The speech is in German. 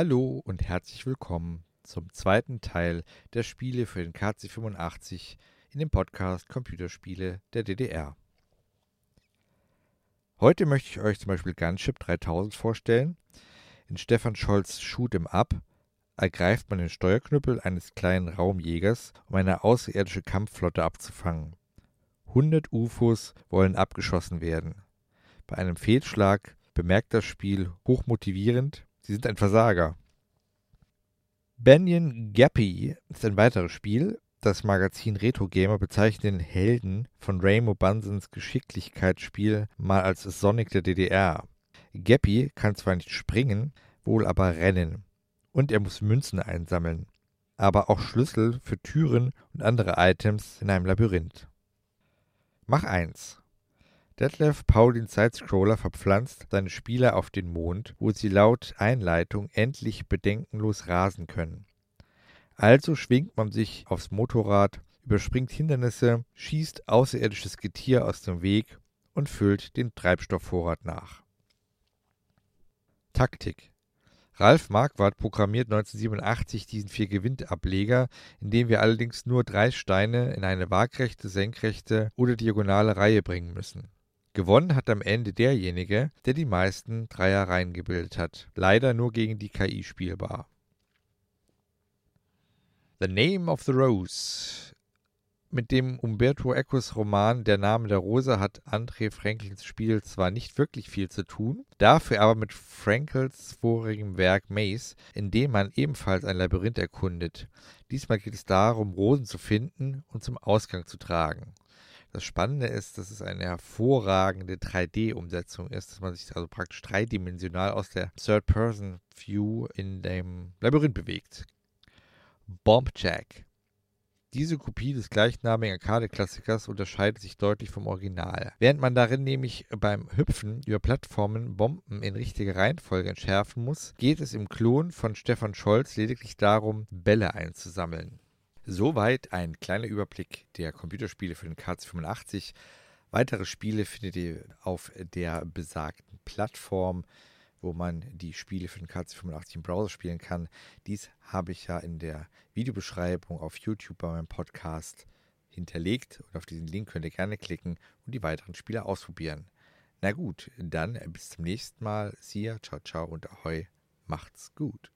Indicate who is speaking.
Speaker 1: Hallo und herzlich willkommen zum zweiten Teil der Spiele für den KC85 in dem Podcast Computerspiele der DDR. Heute möchte ich euch zum Beispiel Gunship 3000 vorstellen. In Stefan Scholz Shoot 'em Up ergreift man den Steuerknüppel eines kleinen Raumjägers, um eine außerirdische Kampfflotte abzufangen. 100 UFOs wollen abgeschossen werden. Bei einem Fehlschlag bemerkt das Spiel hochmotivierend, sie sind ein Versager. Banyan Gappy ist ein weiteres Spiel. Das Magazin Retro Gamer bezeichnet den Helden von Raymo Bunsens Geschicklichkeitsspiel mal als Sonic der DDR. Gappy kann zwar nicht springen, wohl aber rennen. Und er muss Münzen einsammeln. Aber auch Schlüssel für Türen und andere Items in einem Labyrinth. Mach 1. Detlef Paulins Sidescroller verpflanzt seine Spieler auf den Mond, wo sie laut Einleitung endlich bedenkenlos rasen können. Also schwingt man sich aufs Motorrad, überspringt Hindernisse, schießt außerirdisches Getier aus dem Weg und füllt den Treibstoffvorrat nach. Taktik Ralf Marquardt programmiert 1987 diesen Vier-Gewinn-Ableger, in dem wir allerdings nur drei Steine in eine waagrechte, senkrechte oder diagonale Reihe bringen müssen. Gewonnen hat am Ende derjenige, der die meisten Dreierreihen gebildet hat. Leider nur gegen die KI spielbar. The Name of the Rose mit dem Umberto Ecos Roman Der Name der Rose hat André Frankels Spiel zwar nicht wirklich viel zu tun, dafür aber mit Frankels vorigem Werk Maze, in dem man ebenfalls ein Labyrinth erkundet. Diesmal geht es darum, Rosen zu finden und zum Ausgang zu tragen. Das Spannende ist, dass es eine hervorragende 3D-Umsetzung ist, dass man sich also praktisch dreidimensional aus der Third-Person-View in dem Labyrinth bewegt. Bombjack diese Kopie des gleichnamigen Arcade-Klassikers unterscheidet sich deutlich vom Original. Während man darin nämlich beim Hüpfen über Plattformen Bomben in richtiger Reihenfolge entschärfen muss, geht es im Klon von Stefan Scholz lediglich darum, Bälle einzusammeln. Soweit ein kleiner Überblick der Computerspiele für den KC85. Weitere Spiele findet ihr auf der besagten Plattform wo man die Spiele für den KC85 im Browser spielen kann. Dies habe ich ja in der Videobeschreibung auf YouTube bei meinem Podcast hinterlegt und auf diesen Link könnt ihr gerne klicken und die weiteren Spiele ausprobieren. Na gut, dann bis zum nächsten Mal. See ya, ciao, ciao und ahoi. Macht's gut.